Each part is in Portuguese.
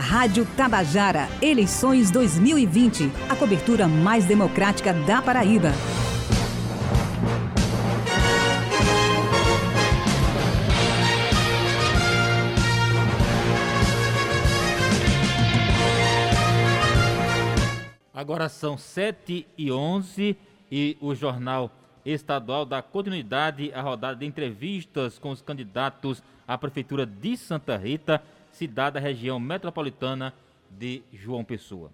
Rádio Tabajara, eleições 2020. A cobertura mais democrática da Paraíba. Agora são 7 e 11 e o Jornal Estadual dá continuidade à rodada de entrevistas com os candidatos à Prefeitura de Santa Rita cidade da região metropolitana de João Pessoa.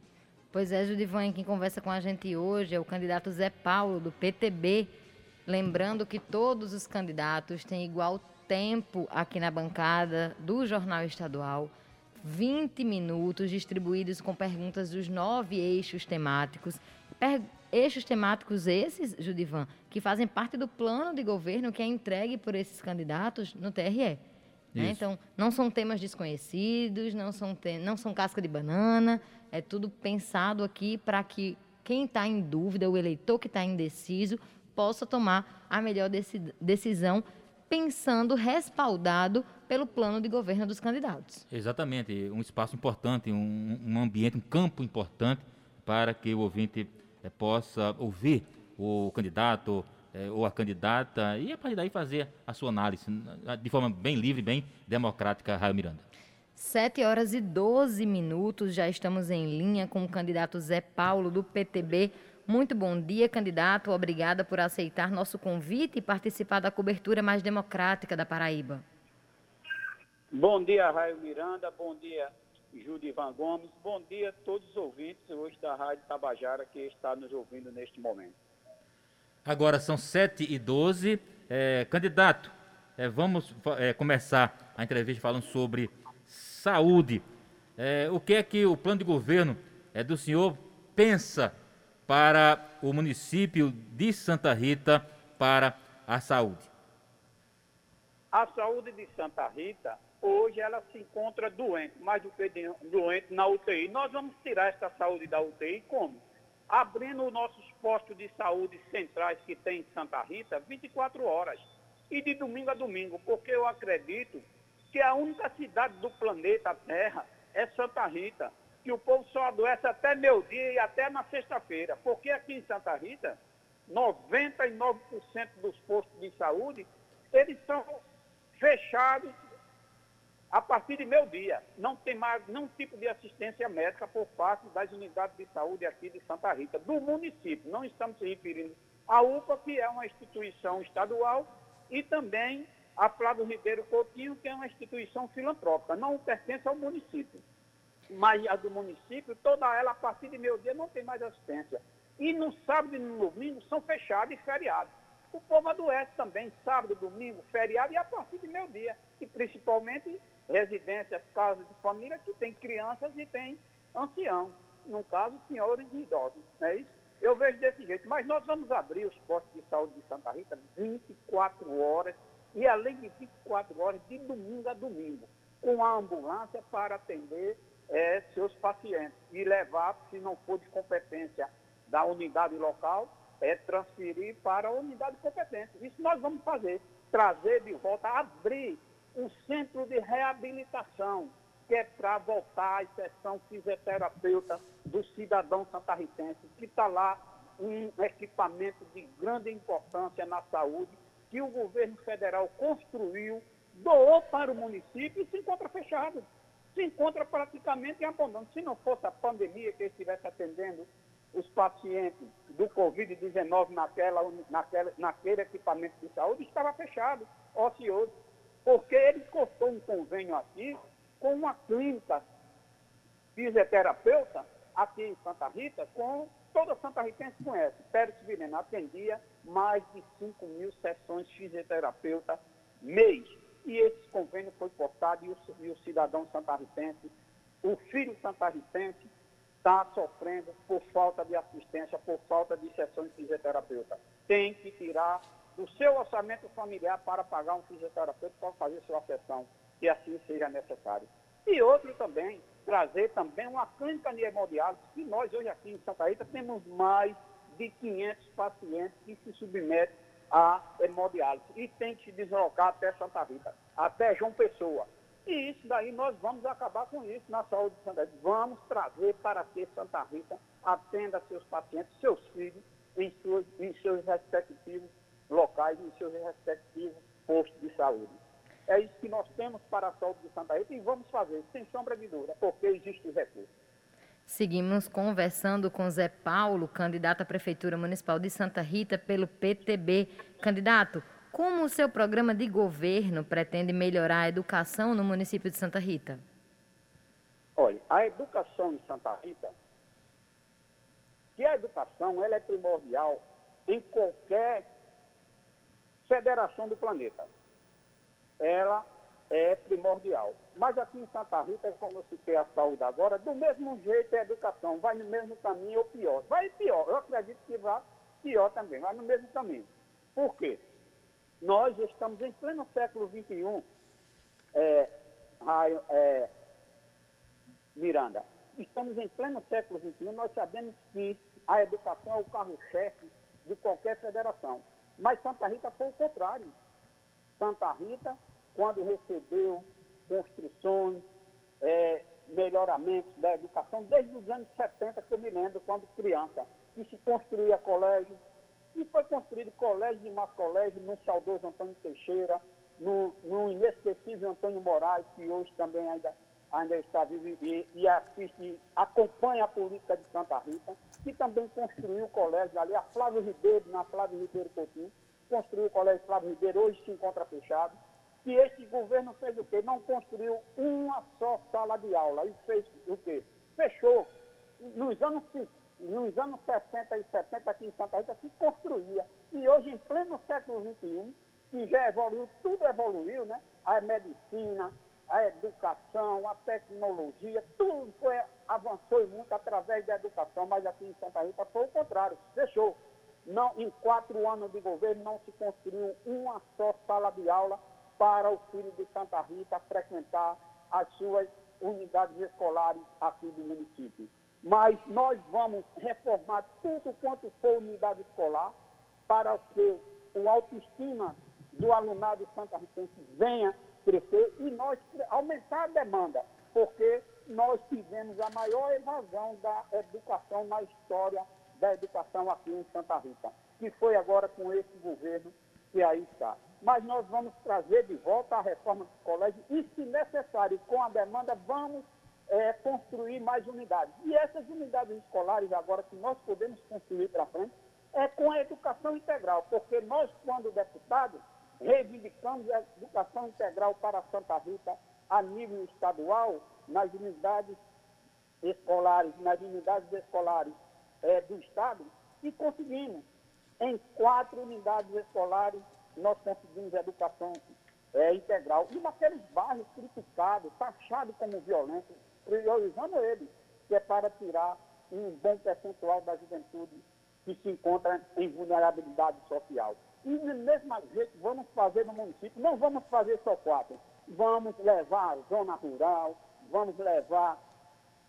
Pois é, Judivan, quem conversa com a gente hoje é o candidato Zé Paulo, do PTB. Lembrando que todos os candidatos têm igual tempo aqui na bancada do Jornal Estadual. 20 minutos distribuídos com perguntas dos nove eixos temáticos. Per eixos temáticos esses, Judivan, que fazem parte do plano de governo que é entregue por esses candidatos no TRE. Né? Então, não são temas desconhecidos, não são, te não são casca de banana, é tudo pensado aqui para que quem está em dúvida, o eleitor que está indeciso, possa tomar a melhor decisão pensando respaldado pelo plano de governo dos candidatos. Exatamente, um espaço importante, um, um ambiente, um campo importante para que o ouvinte é, possa ouvir o candidato, é, ou a candidata, e a partir daí fazer a sua análise de forma bem livre, bem democrática, Raio Miranda. 7 horas e 12 minutos, já estamos em linha com o candidato Zé Paulo, do PTB. Muito bom dia, candidato. Obrigada por aceitar nosso convite e participar da cobertura mais democrática da Paraíba. Bom dia, Raio Miranda. Bom dia, Judivan Gomes. Bom dia a todos os ouvintes hoje da Rádio Tabajara que está nos ouvindo neste momento. Agora são 7 e 12 é, Candidato, é, vamos é, começar a entrevista falando sobre saúde. É, o que é que o plano de governo é, do senhor pensa para o município de Santa Rita para a saúde? A saúde de Santa Rita, hoje ela se encontra doente, mais do que doente na UTI. Nós vamos tirar essa saúde da UTI como? abrindo nossos postos de saúde centrais que tem em Santa Rita 24 horas. E de domingo a domingo, porque eu acredito que a única cidade do planeta Terra é Santa Rita, que o povo só adoece até meu dia e até na sexta-feira, porque aqui em Santa Rita, 99% dos postos de saúde, eles são fechados a partir de meu dia, não tem mais nenhum tipo de assistência médica por parte das unidades de saúde aqui de Santa Rita, do município. Não estamos se referindo à UPA, que é uma instituição estadual, e também a Flávio Ribeiro Coutinho, que é uma instituição filantrópica, não pertence ao município. Mas a do município, toda ela, a partir de meu dia, não tem mais assistência. E no sábado e no domingo são fechados e feriados. O povo adoece também, sábado, domingo, feriado e a partir de meu dia. E principalmente residências, casas de família que tem crianças e tem anciãos, no caso, senhores e idosos. Não é isso? Eu vejo desse jeito. Mas nós vamos abrir os postos de saúde de Santa Rita 24 horas e além de 24 horas, de domingo a domingo, com a ambulância para atender é, seus pacientes e levar, se não for de competência da unidade local, é transferir para a unidade competente. Isso nós vamos fazer, trazer de volta, abrir um centro de reabilitação, que é para voltar à sessão fisioterapeuta do cidadão santarritense, que está lá um equipamento de grande importância na saúde, que o governo federal construiu, doou para o município e se encontra fechado. Se encontra praticamente em. Se não fosse a pandemia que estivesse atendendo os pacientes do Covid-19 naquela, naquela, naquele equipamento de saúde, estava fechado, ocioso porque ele cortou um convênio aqui com uma clínica fisioterapeuta aqui em Santa Rita, com toda Santa Ritense conhece. Pérez Virena atendia mais de 5 mil sessões fisioterapeuta mês. E esse convênio foi cortado e o, e o cidadão santarritense, o filho santarritense, está sofrendo por falta de assistência, por falta de sessões fisioterapeuta. Tem que tirar do seu orçamento familiar para pagar um fisioterapeuta para fazer sua sessão, que assim seja necessário. E outro também, trazer também uma clínica de hemodiálise, que nós hoje aqui em Santa Rita temos mais de 500 pacientes que se submetem a hemodiálise e tem que se deslocar até Santa Rita, até João Pessoa. E isso daí nós vamos acabar com isso na saúde de Santa Rita. Vamos trazer para que Santa Rita atenda seus pacientes, seus filhos, em, em seus respectivos locais, em seus respectivos postos de saúde. É isso que nós temos para a saúde de Santa Rita e vamos fazer, sem sombra de dúvida, porque existe recurso. Seguimos conversando com Zé Paulo, candidato à Prefeitura Municipal de Santa Rita pelo PTB. Candidato, como o seu programa de governo pretende melhorar a educação no município de Santa Rita? Olha, a educação em Santa Rita, que a educação ela é primordial em qualquer federação do planeta. Ela é primordial. Mas aqui em Santa Rita, como eu citei a saúde agora, do mesmo jeito a educação vai no mesmo caminho ou pior. Vai pior, eu acredito que vai pior também, vai no mesmo caminho. Por quê? Nós estamos em pleno século XXI, é, é, Miranda, estamos em pleno século XXI, nós sabemos que a educação é o carro-chefe de qualquer federação. Mas Santa Rita foi o contrário. Santa Rita quando recebeu construções, é, melhoramentos da educação, desde os anos 70, que eu me lembro, quando criança, que se construía colégio, e foi construído colégio e mais colégio no saudoso Antônio Teixeira, no, no inesquecível Antônio Moraes, que hoje também ainda, ainda está vivo e, e assiste, acompanha a política de Santa Rita, que também construiu o colégio ali, a Flávio Ribeiro, na Flávio Ribeiro Coutinho, construiu o colégio Flávio Ribeiro, hoje se encontra fechado que esse governo fez o quê? Não construiu uma só sala de aula. E fez o quê? Fechou. Nos anos, nos anos 60 e 70 aqui em Santa Rita se construía. E hoje, em pleno século XXI, que já evoluiu, tudo evoluiu, né? A medicina, a educação, a tecnologia, tudo foi, avançou muito através da educação, mas aqui em Santa Rita foi o contrário, fechou. Não, em quatro anos de governo não se construiu uma só sala de aula para o filho de Santa Rita frequentar as suas unidades escolares aqui do município. Mas nós vamos reformar tudo quanto for unidade escolar para que o autoestima do alunado Santa Ritense venha crescer e nós aumentar a demanda, porque nós tivemos a maior evasão da educação na história da educação aqui em Santa Rita, que foi agora com esse governo que aí está mas nós vamos trazer de volta a reforma do colégio e, se necessário, com a demanda, vamos é, construir mais unidades. E essas unidades escolares, agora, que nós podemos construir para frente, é com a educação integral, porque nós, quando deputados, reivindicamos a educação integral para Santa Rita a nível estadual, nas unidades escolares, nas unidades escolares é, do Estado, e conseguimos, em quatro unidades escolares, nós conseguimos educação é, integral. E naqueles bairros criticados, taxados como violentos, priorizando eles, que é para tirar um bom percentual da juventude que se encontra em vulnerabilidade social. E do mesmo jeito vamos fazer no município, não vamos fazer só quatro, vamos levar a zona rural, vamos levar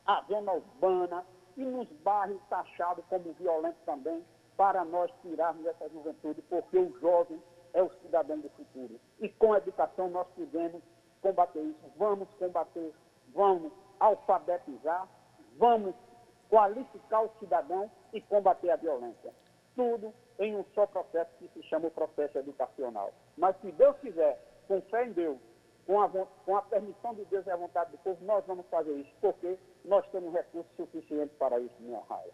a zona urbana e nos bairros taxados como violentos também, para nós tirarmos essa juventude, porque o jovem é o cidadão do futuro. E com a educação nós podemos combater isso. Vamos combater, vamos alfabetizar, vamos qualificar o cidadão e combater a violência. Tudo em um só processo que se chama o processo educacional. Mas se Deus quiser, com fé em Deus, com a, com a permissão de Deus e a vontade do povo, nós vamos fazer isso, porque nós temos recursos suficientes para isso, minha raia.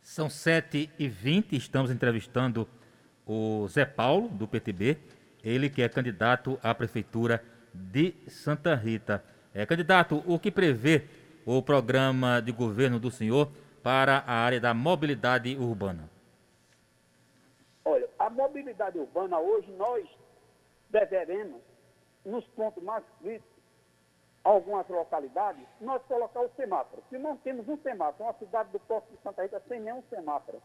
São 7h20, estamos entrevistando o Zé Paulo, do PTB, ele que é candidato à Prefeitura de Santa Rita. É, candidato, o que prevê o programa de governo do senhor para a área da mobilidade urbana? Mobilidade urbana hoje nós deveremos, nos pontos mais críticos, algumas localidades, nós colocar o semáforo. Se não temos um semáforo, uma cidade do Porto de Santa Rita sem nenhum semáforo,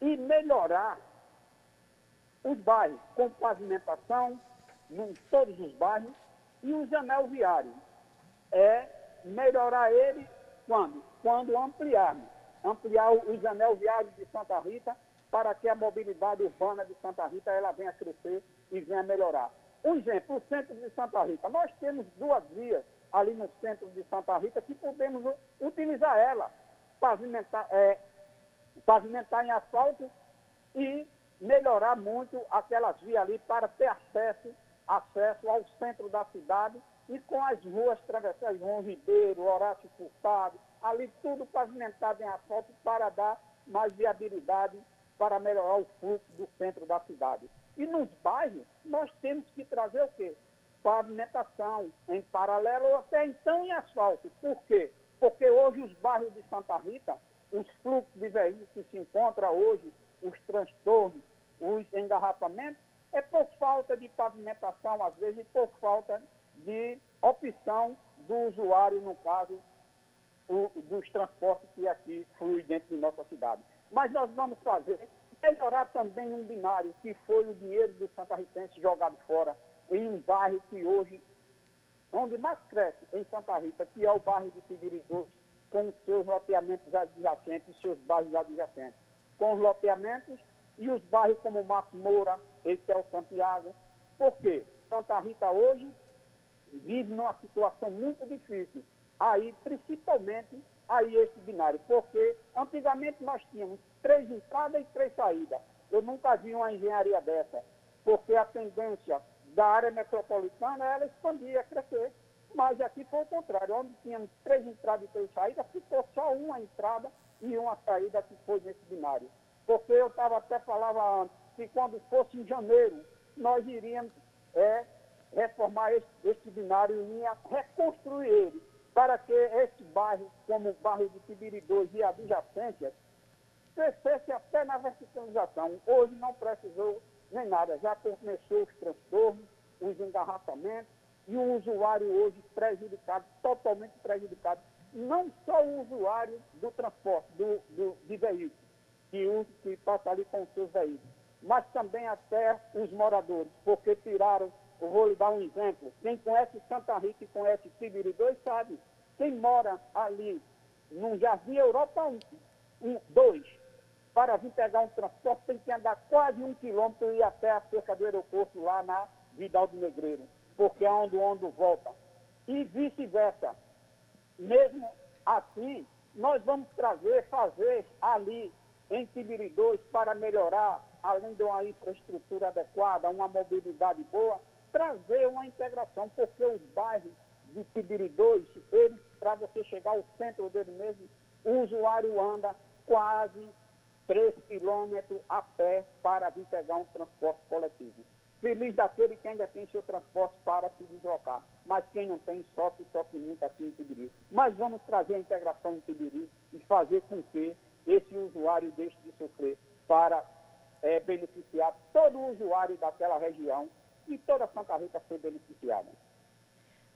e melhorar os bairros com pavimentação, em todos os bairros, e o anel viário. É melhorar ele quando? Quando ampliarmos. Ampliar os anel viários de Santa Rita para que a mobilidade urbana de Santa Rita ela venha crescer e venha melhorar. Um exemplo, o centro de Santa Rita. Nós temos duas vias ali no centro de Santa Rita que podemos utilizar ela, pavimentar, é, pavimentar em asfalto e melhorar muito aquelas vias ali para ter acesso, acesso ao centro da cidade e com as ruas travessadas, João Ribeiro, Horácio Furtado, ali tudo pavimentado em asfalto para dar mais viabilidade para melhorar o fluxo do centro da cidade. E nos bairros, nós temos que trazer o quê? Pavimentação em paralelo ou até então em asfalto. Por quê? Porque hoje os bairros de Santa Rita, os fluxos de veículos que se encontram hoje, os transtornos, os engarrafamentos, é por falta de pavimentação, às vezes, por falta de opção do usuário, no caso, o, dos transportes que aqui fluem dentro de nossa cidade. Mas nós vamos fazer, melhorar também um binário, que foi o dinheiro do Santa Ritense jogado fora, em um bairro que hoje, onde mais cresce em Santa Rita, que é o bairro de Figueiredo, com os seus loteamentos adjacentes, seus bairros adjacentes. Com os loteamentos e os bairros como Marcos Moura, esse é o Santiago. Por quê? Santa Rita hoje vive numa situação muito difícil. Aí, principalmente, aí esse binário, porque antigamente nós tínhamos três entradas e três saídas. Eu nunca vi uma engenharia dessa, porque a tendência da área metropolitana ela expandia, crescer. Mas aqui foi o contrário, onde tínhamos três entradas e três saídas, ficou só uma entrada e uma saída que foi nesse binário. Porque eu estava até falava antes, que quando fosse em janeiro, nós iríamos é, reformar esse, esse binário e reconstruir ele para que esse bairro, como o bairro de Tibiri 2 e adjacências, crescesse até na verticalização. Hoje não precisou nem nada, já começou os transtornos, os engarrafamentos, e o usuário hoje prejudicado, totalmente prejudicado. Não só o usuário do transporte, do, do, de veículos, que, que passa ali com os seus veículos, mas também até os moradores, porque tiraram vou lhe dar um exemplo. Quem conhece Santa Rita e conhece Tibiri 2 sabe. Quem mora ali num Jardim Europa 1, um, 2, para vir pegar um transporte, tem que andar quase um quilômetro e ir até a cerca do aeroporto lá na Vidal do Negreiro, porque é onde o ônibus volta. E vice-versa. Mesmo assim, nós vamos trazer, fazer ali em Tibiri 2 para melhorar, além de uma infraestrutura adequada, uma mobilidade boa, trazer uma integração, porque os bairros de Tibiri 2, eles, para você chegar ao centro dele mesmo, o usuário anda quase 3 quilômetros a pé para vir pegar um transporte coletivo. Feliz daquele que ainda tem seu transporte para se deslocar. Mas quem não tem, sofre, sofre muito aqui em Tibiri. Mas vamos trazer a integração em Tibiri e fazer com que esse usuário deixe de sofrer para é, beneficiar todo o usuário daquela região e toda Santa Rita foi beneficiada.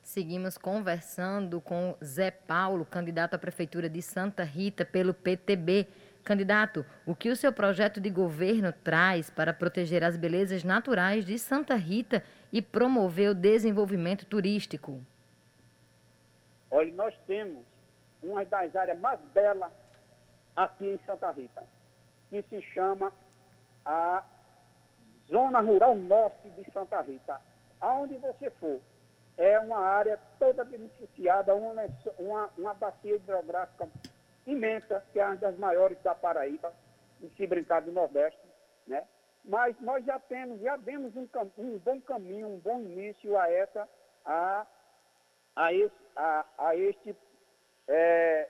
Seguimos conversando com Zé Paulo, candidato à Prefeitura de Santa Rita pelo PTB. Candidato, o que o seu projeto de governo traz para proteger as belezas naturais de Santa Rita e promover o desenvolvimento turístico? Olha, nós temos uma das áreas mais belas aqui em Santa Rita, que se chama a Zona Rural Norte de Santa Rita. Aonde você for, é uma área toda beneficiada, uma, uma, uma bacia hidrográfica imensa, que é uma das maiores da Paraíba, e se brincar do Nordeste, né? Mas nós já temos, já demos um, um bom caminho, um bom início a essa, a, a, esse, a, a este é,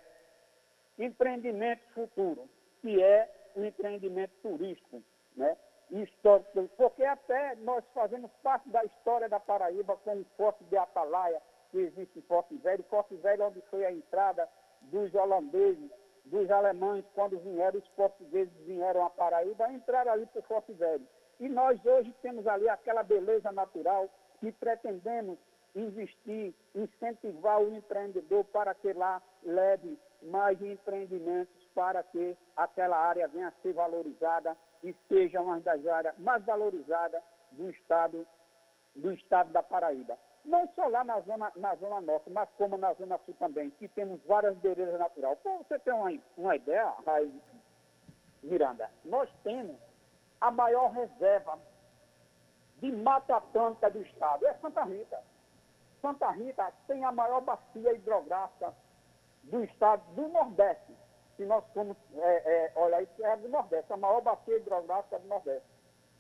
empreendimento futuro, que é o empreendimento turístico, né? Histórico, porque até nós fazemos parte da história da Paraíba com o Forte de Atalaia, que existe em Forte Velho, Forte Velho onde foi a entrada dos holandeses, dos alemães, quando vieram, os portugueses vieram à Paraíba, entraram ali para o Forte Velho. E nós hoje temos ali aquela beleza natural que pretendemos investir, incentivar o empreendedor para que lá leve mais empreendimentos para que aquela área venha a ser valorizada e seja uma das áreas mais valorizadas do estado, do estado da Paraíba. Não só lá na zona, na zona norte, mas como na zona sul também, que temos várias belezas naturais. Para você ter uma, uma ideia, Miranda, nós temos a maior reserva de mata atlântica do estado? É Santa Rita. Santa Rita tem a maior bacia hidrográfica do estado do Nordeste. Se nós formos é, é, olhar isso, é do Nordeste, a maior bacia hidrográfica do Nordeste.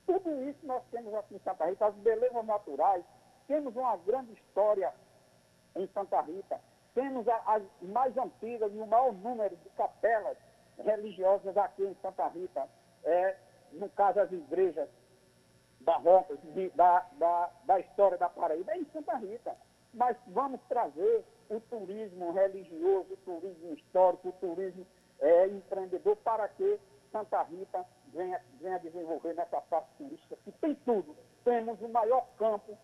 Tudo isso nós temos aqui em Santa Rita, as belezas naturais, temos uma grande história em Santa Rita, temos as mais antigas e o maior número de capelas religiosas aqui em Santa Rita, é, no caso as igrejas barrocas de, da, da, da história da Paraíba, é em Santa Rita. Mas vamos trazer o turismo religioso, o turismo histórico, o turismo é, empreendedor para que Santa Rita venha, venha desenvolver nessa parte turística, que tem tudo. Temos o maior campo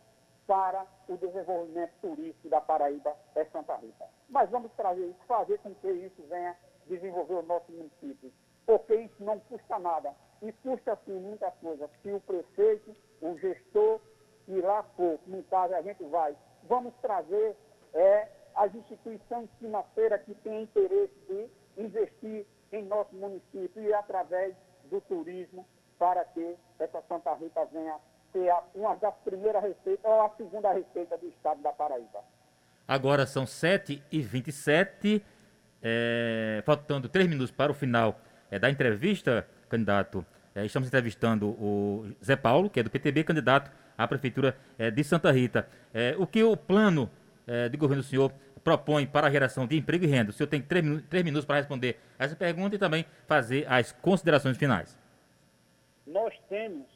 para o desenvolvimento turístico da Paraíba, é Santa Rita. Mas vamos trazer isso, fazer com que isso venha desenvolver o nosso município, porque isso não custa nada. E custa, sim, muitas coisas. Se o prefeito, o gestor, e lá for, no caso a gente vai, vamos trazer é, as instituições financeiras que têm interesse de investir em nosso município e através do turismo para que essa Santa Rita venha ser uma das primeiras receitas ou a segunda receita do estado da Paraíba. Agora são 7h27, é, faltando três minutos para o final é, da entrevista, candidato. É, estamos entrevistando o Zé Paulo, que é do PTB, candidato à Prefeitura é, de Santa Rita. É, o que o plano é, de governo do senhor propõe para a geração de emprego e renda? O senhor tem três, três minutos para responder essa pergunta e também fazer as considerações finais. Nós temos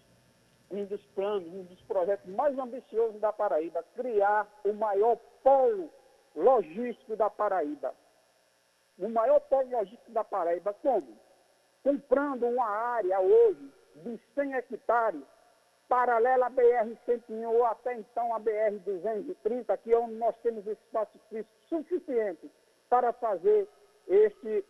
um dos planos, um dos projetos mais ambiciosos da Paraíba, criar o maior polo logístico da Paraíba. O maior polo logístico da Paraíba, como? Comprando uma área hoje de 100 hectares, paralela à BR-101 ou até então à BR-230, que é onde nós temos espaço físico suficiente para fazer este,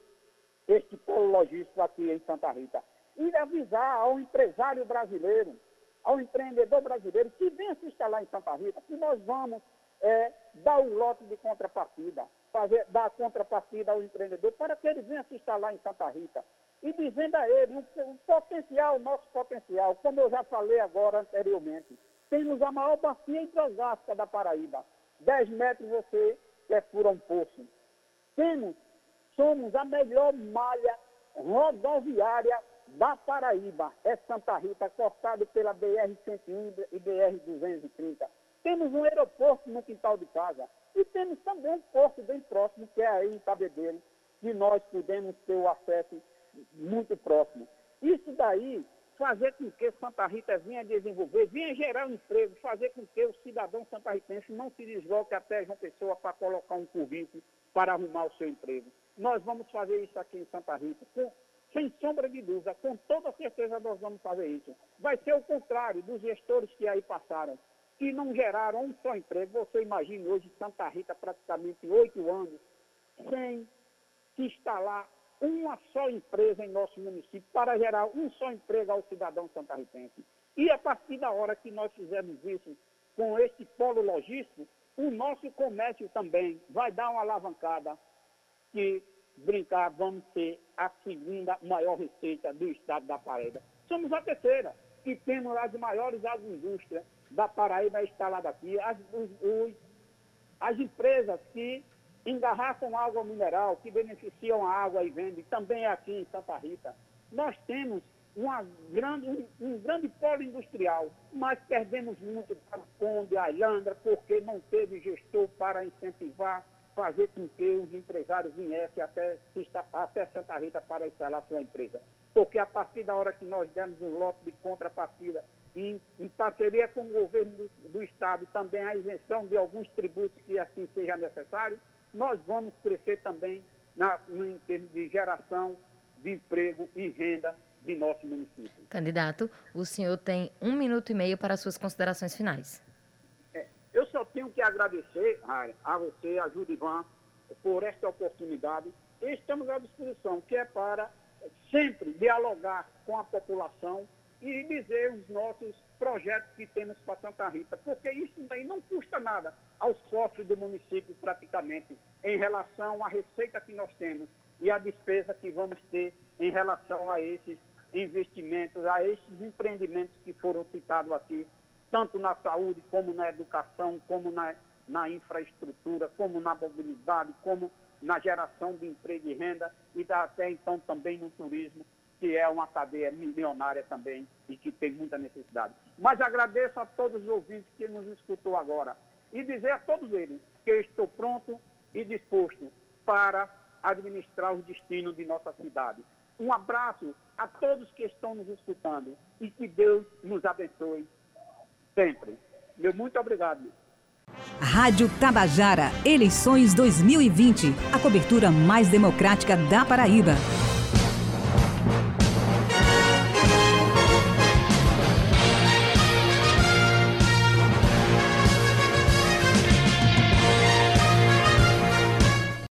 este polo logístico aqui em Santa Rita. E avisar ao empresário brasileiro ao empreendedor brasileiro que venha se instalar em Santa Rita, que nós vamos é, dar o lote de contrapartida, fazer, dar a contrapartida ao empreendedor para que ele venha se instalar em Santa Rita. E dizendo a ele o, o potencial, nosso potencial, como eu já falei agora anteriormente, temos a maior bacia hidrográfica da Paraíba. 10 metros você perfura um poço. Temos, somos a melhor malha rodoviária da Paraíba é Santa Rita, cortado pela BR-101 e BR-230. Temos um aeroporto no quintal de casa e temos também um porto bem próximo, que é aí em Cabedelo, que nós podemos ter o acesso muito próximo. Isso daí fazer com que Santa Rita venha desenvolver, venha gerar um emprego, fazer com que o cidadão santarritense não se desloque até João Pessoa para colocar um currículo para arrumar o seu emprego. Nós vamos fazer isso aqui em Santa Rita, com sem sombra de dúvida, com toda certeza nós vamos fazer isso. Vai ser o contrário dos gestores que aí passaram, que não geraram um só emprego. Você imagine hoje Santa Rita praticamente oito anos sem se instalar uma só empresa em nosso município para gerar um só emprego ao cidadão santarritense. E a partir da hora que nós fizermos isso com esse polo logístico, o nosso comércio também vai dar uma alavancada que brincar, vamos ser a segunda maior receita do estado da Paraíba. Somos a terceira, e temos as maiores agroindústrias da Paraíba instaladas aqui, as, os, os, as empresas que engarrafam água mineral, que beneficiam a água e vendem, também aqui em Santa Rita. Nós temos grande, um, um grande polo industrial, mas perdemos muito para o Conde, a Ilhandra, porque não teve gestor para incentivar fazer com que os empresários viessem até, até Santa Rita para instalar sua empresa. Porque a partir da hora que nós demos um lote de contrapartida, em, em parceria com o governo do, do Estado, também a isenção de alguns tributos que assim seja necessário, nós vamos crescer também na, em termos de geração de emprego e renda de nosso município. Candidato, o senhor tem um minuto e meio para suas considerações finais. Eu só tenho que agradecer a você, a Judivan, por esta oportunidade. Estamos à disposição, que é para sempre dialogar com a população e dizer os nossos projetos que temos para Santa Rita, porque isso daí não custa nada aos sócios do município praticamente em relação à receita que nós temos e a despesa que vamos ter em relação a esses investimentos, a esses empreendimentos que foram citados aqui tanto na saúde, como na educação, como na, na infraestrutura, como na mobilidade, como na geração de emprego e renda e até então também no turismo, que é uma cadeia milionária também e que tem muita necessidade. Mas agradeço a todos os ouvintes que nos escutou agora e dizer a todos eles que eu estou pronto e disposto para administrar os destinos de nossa cidade. Um abraço a todos que estão nos escutando e que Deus nos abençoe sempre. Meu muito obrigado. Rádio Tabajara, eleições 2020, a cobertura mais democrática da Paraíba.